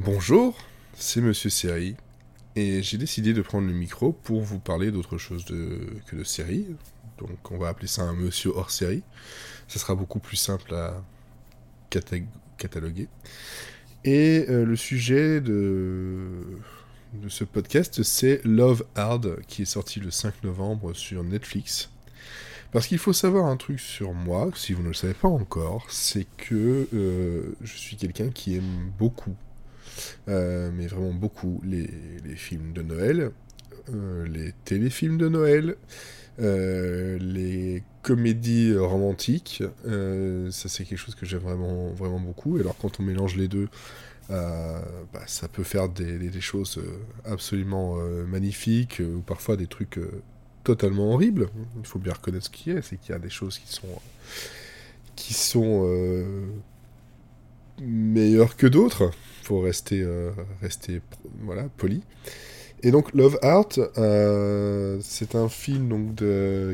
Bonjour, c'est Monsieur Série, et j'ai décidé de prendre le micro pour vous parler d'autre chose que de série. Donc on va appeler ça un Monsieur hors série. Ça sera beaucoup plus simple à cata- cataloguer. Et euh, le sujet de... ce podcast, c'est Love Hard, qui est sorti le 5 novembre sur Netflix. Parce qu'il faut savoir un truc sur moi, si vous ne le savez pas encore, c'est que euh, je suis quelqu'un qui aime beaucoup, mais vraiment beaucoup, les, films de Noël, euh, les téléfilms de Noël, euh, les comédies romantiques. euh, ça, c'est quelque chose que j'aime vraiment, vraiment beaucoup. Et alors, quand on mélange les deux, euh, bah, ça peut faire des, choses euh, absolument euh, magnifiques, euh, ou parfois des trucs euh, totalement horribles. Il faut bien reconnaître ce qui est, c'est qu'il y a des choses qui sont qui sont euh, meilleures que d'autres. Faut rester euh, rester voilà poli. Et donc Love Heart, euh, c'est un film donc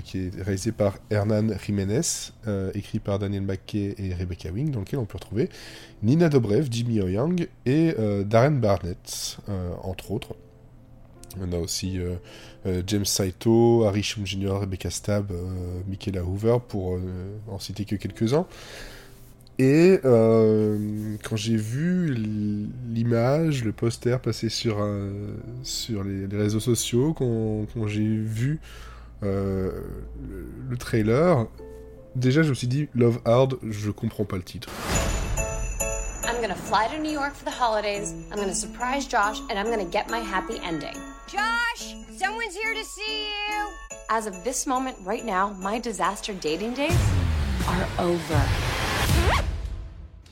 qui est réalisé par Hernan Jiménez, euh, écrit par Daniel McKay et Rebecca Wing, dans lequel on peut retrouver Nina Dobrev, Jimmy O. Young et euh, Darren Barnett, entre autres. On a aussi James Saito, Harry Shum Jr., Rebecca Stab, Michaela Hoover, pour en citer que quelques-uns. Et euh, quand j'ai vu l- l'image, le poster passer sur, un- sur les, les réseaux sociaux, quand, quand j'ai vu euh, le, le trailer, déjà je me suis dit Love Hard, je comprends pas le titre. I'm gonna fly to New York for the holidays. I'm gonna surprise Josh, and I'm gonna get my happy ending. Josh, someone's here to see you. As of this moment right now, my disaster dating days are over.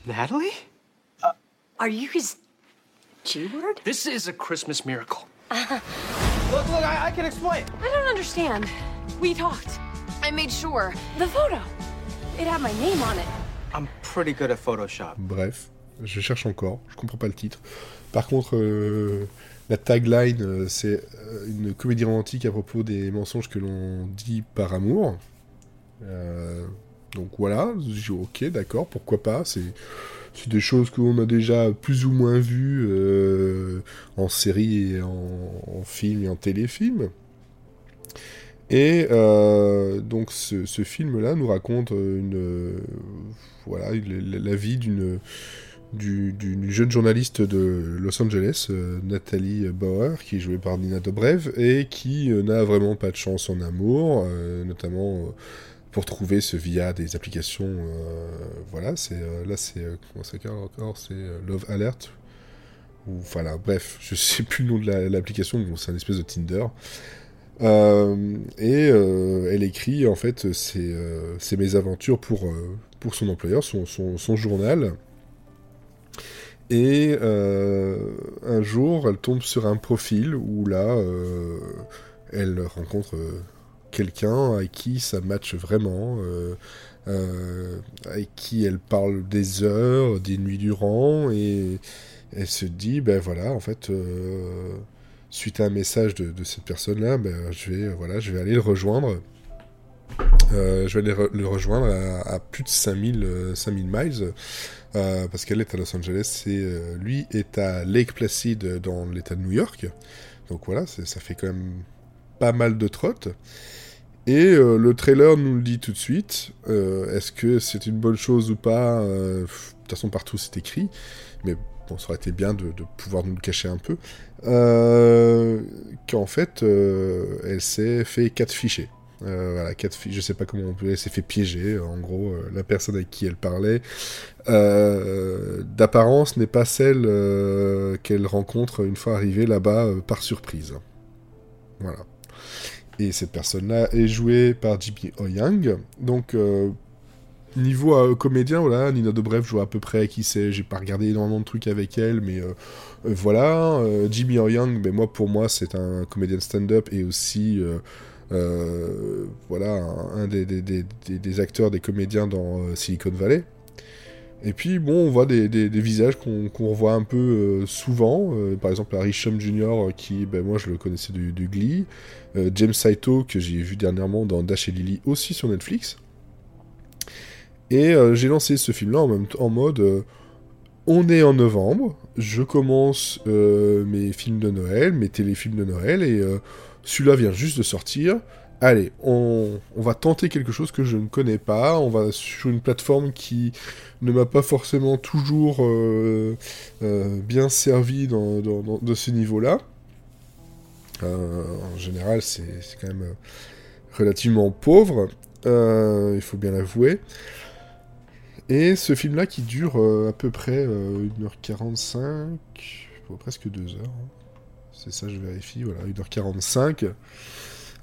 Natalie? Are you his G word? This is a Christmas miracle. look, look, I, I can explain. I don't understand. We talked. I made sure. The photo. It had my name on it. I'm pretty good at Photoshop. Bref, je cherche encore, je comprends pas le titre. Par contre, euh, la tagline, euh, c'est euh, une comédie romantique à propos des mensonges que l'on dit par amour. Euh, donc voilà, j'ai ok, d'accord, pourquoi pas, c'est... Des choses qu'on a déjà plus ou moins vues euh, en série et en, film et en téléfilm. Et euh, donc ce, film-là nous raconte euh, la, vie d'une du- d'une jeune journaliste de Los Angeles, Nathalie Bauer, qui est jouée par Nina Dobrev, et qui n'a vraiment pas de chance en amour, notamment pour trouver ce via des applications. euh, voilà, c'est euh, là c'est euh, comment ça encore C'est Love Alert. Ou voilà, bref, je sais plus le nom de la- l'application, bon, c'est un espèce de Tinder. Et elle écrit en fait ses, ses mésaventures pour, pour son employeur, son, son, son journal. Et un jour, elle tombe sur un profil où là, elle rencontre quelqu'un avec qui ça matche vraiment, euh, euh, avec qui elle parle des heures, des nuits durant, et elle se dit, ben voilà, en fait, euh, suite à un message de, cette personne-là, ben, je, vais, euh, voilà, je vais aller le rejoindre. Je vais aller le rejoindre à, à plus de 5000, euh, 5000 miles, parce qu'elle est à Los Angeles et lui est à Lake Placid dans l'état de New York. Donc voilà, ça fait quand même pas mal de trottes. Et euh, le trailer nous le dit tout de suite. Euh, Est-ce que c'est une bonne chose ou pas? Euh, De toute façon, partout c'est écrit. Mais bon, ça aurait été bien de, pouvoir nous le cacher un peu. Qu'en fait, elle s'est fait quatre fichiers. Voilà, quatre fi- je sais pas comment on peut, elle s'est fait piéger. En gros, la personne avec qui elle parlait, d'apparence, n'est pas celle qu'elle rencontre une fois arrivée là-bas par surprise. Voilà. Et cette personne-là est jouée par Jimmy O. Young. Donc, euh, niveau euh, comédien, voilà, Nina Dobrev joue à peu près qui c'est. J'ai pas regardé énormément de trucs avec elle, mais euh, euh, voilà. Jimmy O. Young, ben moi, pour moi, c'est un comédien stand-up et aussi. voilà, un, des, acteurs, des comédiens dans Silicon Valley. Et puis, bon, on voit des, visages qu'on revoit un peu euh, souvent. Euh, par exemple, Harry Shum Jr., euh, qui, ben, moi, je le connaissais du, du Glee. James Saito, que j'ai vu dernièrement dans Dash et Lily, aussi sur Netflix. Et j'ai lancé ce film-là en, mode... on est en novembre, je commence mes films de Noël, mes téléfilms de Noël, et celui-là vient juste de sortir. Allez, on, va tenter quelque chose que je ne connais pas, on va sur une plateforme qui ne m'a pas forcément toujours euh, bien servi dans, de ce niveau-là. en général, c'est quand même relativement pauvre, il faut bien l'avouer. Et ce film-là qui dure euh, à peu près 1h45, euh, presque 2 heures. Hein. C'est ça, je vérifie, voilà, 1h45.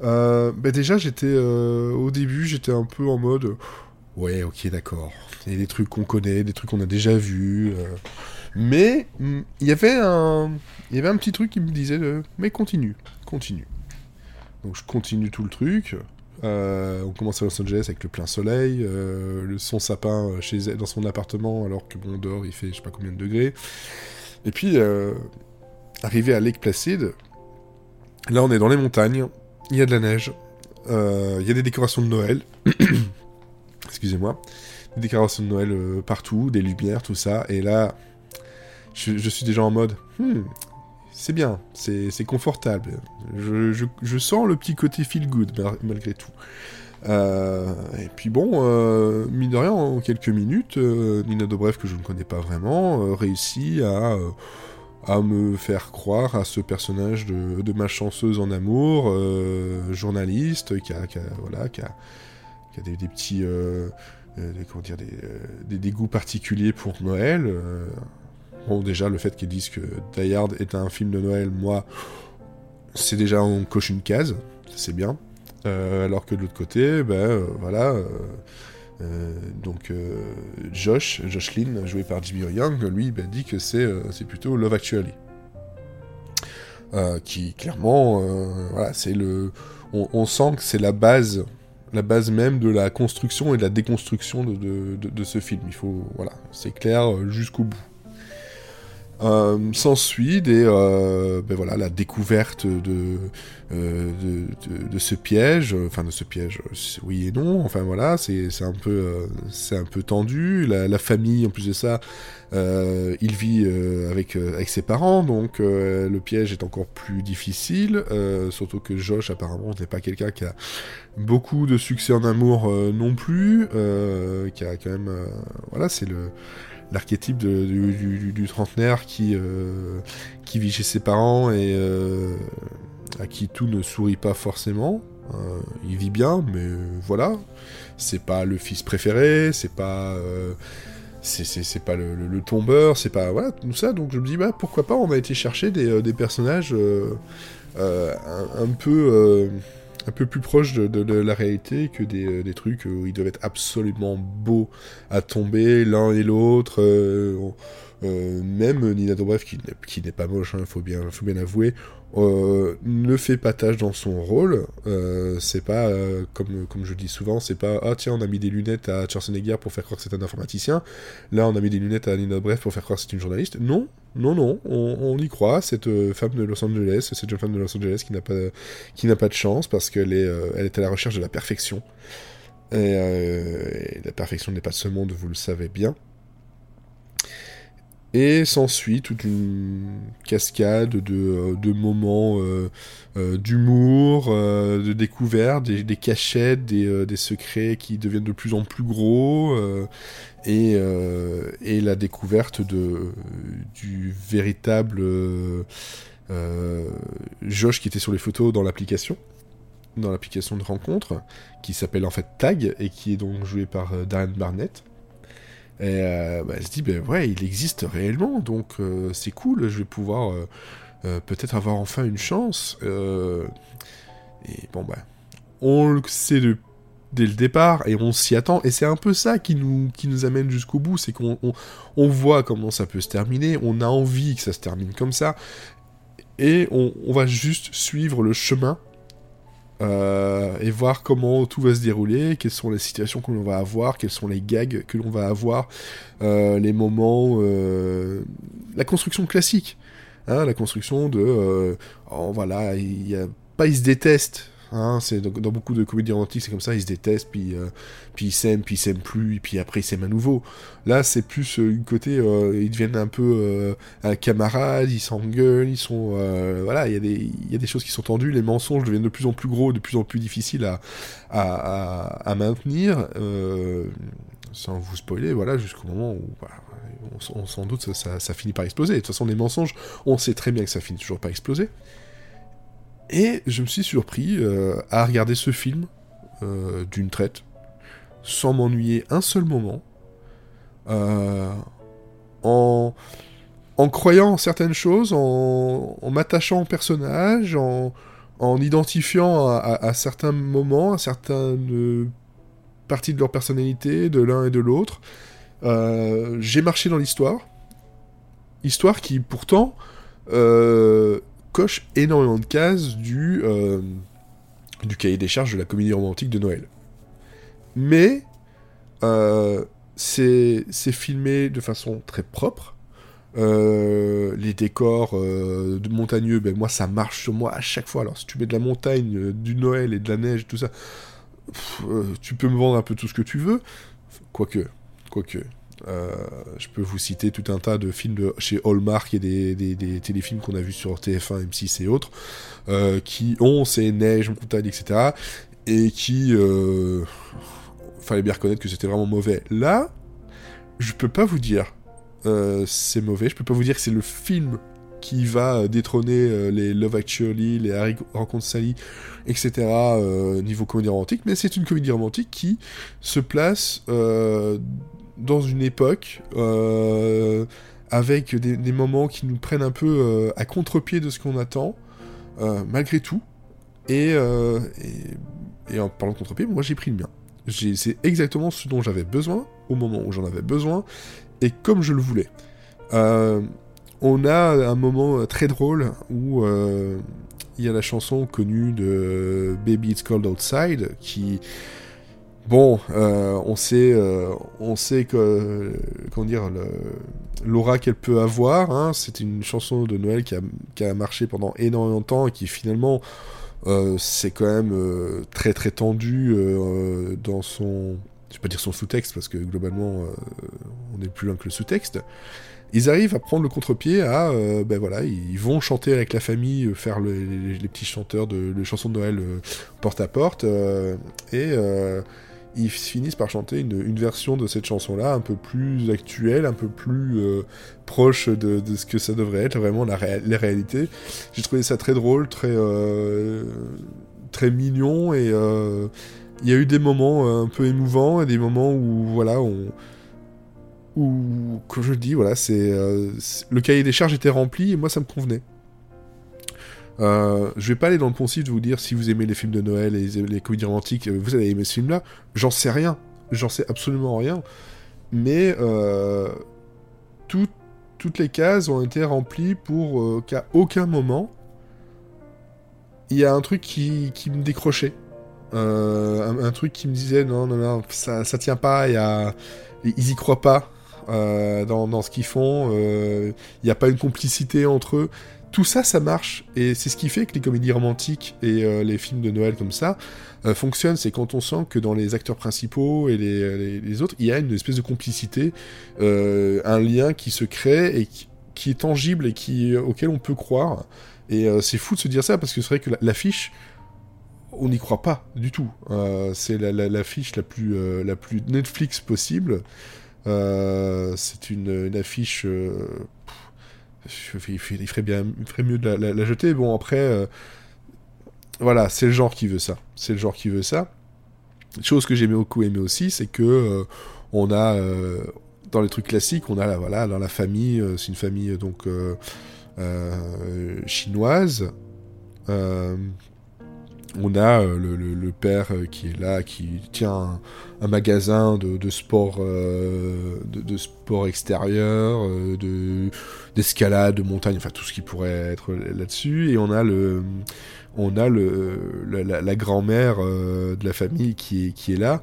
Euh, déjà, j'étais au début, j'étais un peu en mode ouais, ok, d'accord. Il y a des trucs qu'on connaît, des trucs qu'on a déjà vus. mais mm, il y avait un, il y avait un petit truc qui me disait mais continue, continue. Donc je continue tout le truc. Euh, on commence à Los Angeles avec le plein soleil, euh, le son sapin euh, chez dans son appartement, alors que bon, dehors il fait je sais pas combien de degrés. Et puis, arrivé à Lake Placid, là on est dans les montagnes, il y a de la neige, il y a des décorations de Noël, excusez-moi, des décorations de Noël partout, des lumières, tout ça, et là, je, suis déjà en mode, hmm, c'est bien, c'est confortable. Je, sens le petit côté feel good malgré tout. Euh, et puis bon, euh, mine de rien, en quelques minutes, euh, Nina Dobrev, que je ne connais pas vraiment, réussit à, à me faire croire à ce personnage de, de malchanceuse en amour, journaliste, qui a, voilà, qui a, des, petits... Des, comment dire, des, des, goûts particuliers pour Noël, Bon, déjà, le fait qu'ils disent que Die Hard est un film de Noël, moi, c'est déjà, on coche une case, c'est bien. Euh, alors que de l'autre côté, ben euh, voilà. Euh, donc Josh, Josh Lynn, joué par Jimmy Young, lui ben, dit que c'est c'est plutôt Love Actually. qui clairement, voilà, c'est le. On, sent que c'est la base la base même de la construction et de la déconstruction de, de, de ce film. Il faut, voilà, c'est clair jusqu'au bout. Euh, S'ensuit euh, ben voilà, la découverte de, euh, de, ce piège, enfin de ce piège, oui et non, enfin voilà, c'est un peu euh, c'est un peu tendu. La, la, famille, en plus de ça, euh, il vit avec avec ses parents, donc le piège est encore plus difficile. surtout que Josh apparemment n'est pas quelqu'un qui a beaucoup de succès en amour non plus, qui a quand même, voilà, c'est le l'archétype du, trentenaire qui, euh, qui vit chez ses parents et euh, à qui tout ne sourit pas forcément. Euh, il vit bien, mais voilà. C'est pas le fils préféré, c'est pas. c'est pas le, tombeur, c'est pas. Voilà, tout ça. Donc je me dis, bah, pourquoi pas, on a été chercher des personnages un, peu un peu plus proche de, la réalité que des, euh, des, trucs où ils doivent être absolument beaux à tomber l'un et l'autre. Euh, euh, même Nina Dobrev, qui, qui n'est pas moche, il hein, faut, bien, faut bien avouer, euh, ne fait pas tâche dans son rôle. Euh, c'est pas, comme, comme je dis souvent, c'est pas ah tiens, on a mis des lunettes à Schwarzenegger pour faire croire que c'est un informaticien. Là, on a mis des lunettes à Nina Bref pour faire croire que c'est une journaliste. Non, non, non, on, y croit. Cette femme de Los Angeles, cette jeune femme de Los Angeles qui n'a pas, pas de chance parce qu'elle est, est à la recherche de la perfection. et la perfection n'est pas de ce monde, vous le savez bien. Et s'ensuit toute une cascade de, euh, moments euh, euh, d'humour, de découverte, des, cachettes, des, secrets qui deviennent de plus en plus gros, et, la découverte de, du véritable Josh qui était sur les photos dans l'application, dans l'application de rencontre, qui s'appelle en fait Tag, et qui est donc joué par Darren Barnett. Euh, bah, elle se dit, ben ouais, il existe réellement, donc euh, c'est cool, je vais pouvoir euh, peut-être avoir enfin une chance. et bon, bah, on le sait dès le départ et on s'y attend. Et c'est un peu ça qui nous, amène jusqu'au bout, c'est qu'on on, voit comment ça peut se terminer, on a envie que ça se termine comme ça, et on va juste suivre le chemin euh, et voir comment tout va se dérouler, quelles sont les situations que l'on va avoir, quels sont les gags que l'on va avoir, euh, les moments, euh, la construction classique, hein, la construction de, oh, voilà, il y a, pas ils se détestent, Hein, c'est dans, dans, beaucoup de comédies romantiques, c'est comme ça, ils se détestent, puis, euh, puis ils s'aiment, puis ils s'aiment plus, puis après ils s'aiment à nouveau. Là, c'est plus euh, une côté, euh, ils deviennent un peu un camarade, ils s'engueulent, ils sont, voilà, il y, a des, choses qui sont tendues, les mensonges deviennent de plus en plus gros, de plus en plus difficiles à, maintenir, sans vous spoiler, voilà, jusqu'au moment où, voilà, on, sans doute ça, ça, ça, finit par exploser. De toute façon, les mensonges, on sait très bien que ça finit toujours par exploser. Et je me suis surpris euh, à regarder ce film euh, d'une traite, sans m'ennuyer un seul moment, euh, en, croyant en certaines choses, en, m'attachant au personnage, en, en identifiant à, certains moments, à certaines parties de leur personnalité, de l'un et de l'autre. J'ai marché dans l'histoire, histoire qui pourtant coche énormément de cases du, euh, du cahier des charges de la comédie romantique de Noël. Mais euh, c'est filmé de façon très propre. Euh, les décors de montagneux, ben moi ça marche sur moi à chaque fois. Alors si tu mets de la montagne, du Noël et de la neige, tout ça, tu peux me vendre un peu tout ce que tu veux. Quoique, quoique, euh, je peux vous citer tout un tas de films de chez Hallmark et des, téléfilms qu'on a vus sur TF1, M6 et autres, euh, qui ont ces neiges, montagnes, etc. Et qui... Euh, fallait bien reconnaître que c'était vraiment mauvais. Là, je peux pas vous dire c'est mauvais, je peux pas vous dire que c'est le film qui va détrôner les Love Actually, les Harry rencontre Sally, etc. niveau comédie romantique, mais c'est une comédie romantique qui se place dans une époque euh, avec des, moments qui nous prennent un peu euh, à contre-pied de ce qu'on attend, euh, malgré tout. Et, et, en parlant de contre-pied, moi j'ai pris le mien. C'est exactement ce dont j'avais besoin, au moment où j'en avais besoin, et comme je le voulais. on a un moment très drôle où il y a la chanson connue de Baby It's Cold Outside qui Bon, euh, on sait, euh, on sait que, comment dire, l'aura qu'elle peut avoir. Hein, c'est une chanson de Noël qui a, marché pendant énormément de temps et qui finalement, euh, c'est quand même euh, très très tendu dans son, je vais pas dire son sous-texte parce que globalement, on est plus loin que le sous-texte. Ils arrivent à prendre le contre-pied à, ben voilà, ils vont chanter avec la famille, faire le, les, petits chanteurs de, de chansons de Noël porte à porte et ils finissent par chanter une, version de cette chanson-là un peu plus actuelle, un peu plus euh, proche de, ce que ça devrait être, vraiment la ré les réalités. J'ai trouvé ça très drôle, très, euh, très mignon, et euh, il y a eu des moments un peu émouvants, et des moments où, voilà. Où, comme je le dis, voilà, c'est le cahier des charges était rempli et moi ça me convenait. Euh, je vais pas aller dans le poncif de vous dire si vous aimez les films de Noël et les, comédies romantiques, euh, vous avez aimé ce film-là. J'en sais rien. J'en sais absolument rien. Mais euh, toutes les cases ont été remplies pour euh, qu'à aucun moment il y a un truc qui, me décrochait. Un, truc qui me disait non, non, non, ça, ça tient pas, ils y croient pas. dans, dans, ce qu'ils font, il n'y a pas une complicité entre eux tout ça, ça marche. Et c'est ce qui fait que les comédies romantiques et euh, les films de Noël comme ça euh, fonctionnent. C'est quand on sent que dans les acteurs principaux et les, les autres, il y a une espèce de complicité, euh, un lien qui se crée et qui, est tangible et auquel on peut croire. Et euh, c'est fou de se dire ça parce que c'est vrai que l'affiche, on n'y croit pas du tout. Euh, c'est l'affiche la, plus, Netflix possible. c'est une, affiche il ferait bien, ferait mieux de la, jeter. Bon, après, euh, voilà, c'est le genre qui veut ça. C'est le genre qui veut ça. Chose que j'ai beaucoup aimé aussi, c'est que euh, on a euh, dans les trucs classiques, on a là, voilà, dans la famille, c'est une famille donc chinoise. On a le, le, père qui est là, qui tient un, magasin de, sport, de, de, sport extérieur, de d'escalade, de montagne, enfin tout ce qui pourrait être là-dessus. Et on a le, on a le, la, grand-mère euh, de la famille qui est, qui est là,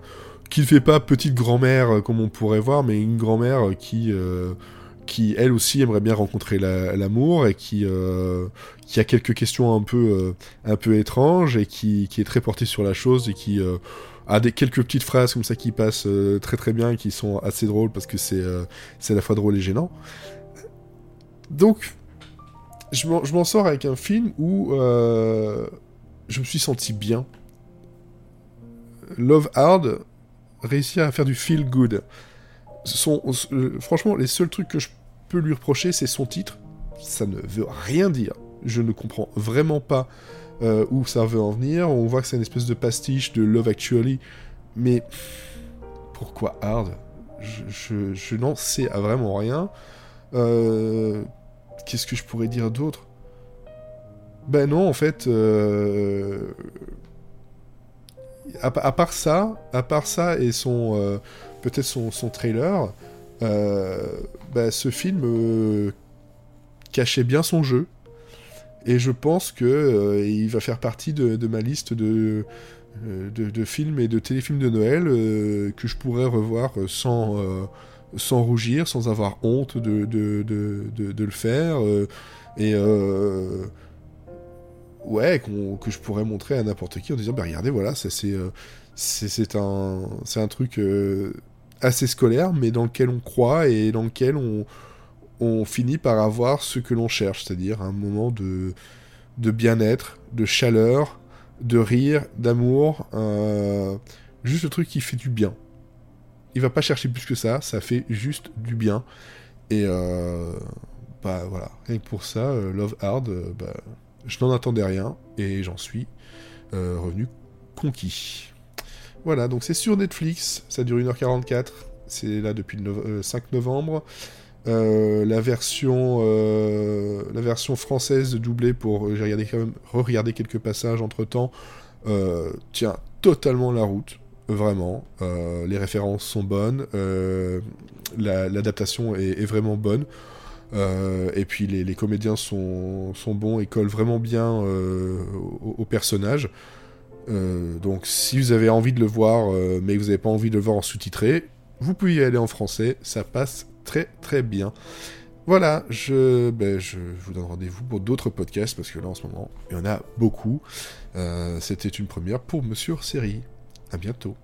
qui ne fait pas petite grand-mère euh, comme on pourrait voir, mais une grand-mère qui, euh, qui elle aussi aimerait bien rencontrer l'amour et qui qui a quelques questions un peu un peu étranges et qui, qui est très portée sur la chose et qui a des quelques petites phrases comme ça qui passent très très bien et qui sont assez drôles parce que c'est c'est à la fois drôle et gênant. Donc je m'en sors avec un film où je me suis senti bien. Love Hard réussit à faire du feel good. Son, euh, franchement, les seuls trucs que je peux lui reprocher, c'est son titre. Ça ne veut rien dire. Je ne comprends vraiment pas euh, où ça veut en venir. On voit que c'est une espèce de pastiche de Love Actually. Mais pourquoi Hard? Je, n'en sais vraiment rien. Euh, qu'est-ce que je pourrais dire d'autre? Ben non, en fait à, part ça, à part ça et son euh, peut-être son, trailer, euh, bah, ce film euh, cachait bien son jeu. Et je pense que il va faire partie de, ma liste de, de, films et de téléfilms de Noël que je pourrais revoir sans, sans rougir, sans avoir honte de, de le faire. et ouais, que je pourrais montrer à n'importe qui en disant, bah regardez, voilà, euh, c'est c'est un, un truc euh, assez scolaire, mais dans lequel on croit et dans lequel on, finit par avoir ce que l'on cherche, c'est-à-dire un moment de, bien-être, de chaleur, de rire, d'amour, juste le truc qui fait du bien. Il va pas chercher plus que ça, ça fait juste du bien. Et euh, bah voilà, que pour ça, Love Hard, bah, je n'en attendais rien et j'en suis euh, revenu conquis. Voilà, donc c'est sur Netflix, ça dure 1h44, c'est là depuis le 5 euh, novembre. Euh, la version la version française doublée pour j'ai regardé quand même re-regarder quelques passages entre temps tient totalement la route vraiment les références sont bonnes l'adaptation est, vraiment bonne euh, et puis les, comédiens sont, bons et collent vraiment bien euh, au, personnage. Euh, donc si vous avez envie de le voir, mais que vous n'avez pas envie de le voir en sous-titré, vous pouvez y aller en français, ça passe très très bien. Voilà, je, ben, je, vous donne rendez-vous pour d'autres podcasts, parce que là en ce moment, il y en a beaucoup. C'était une première pour Monsieur Série. À bientôt.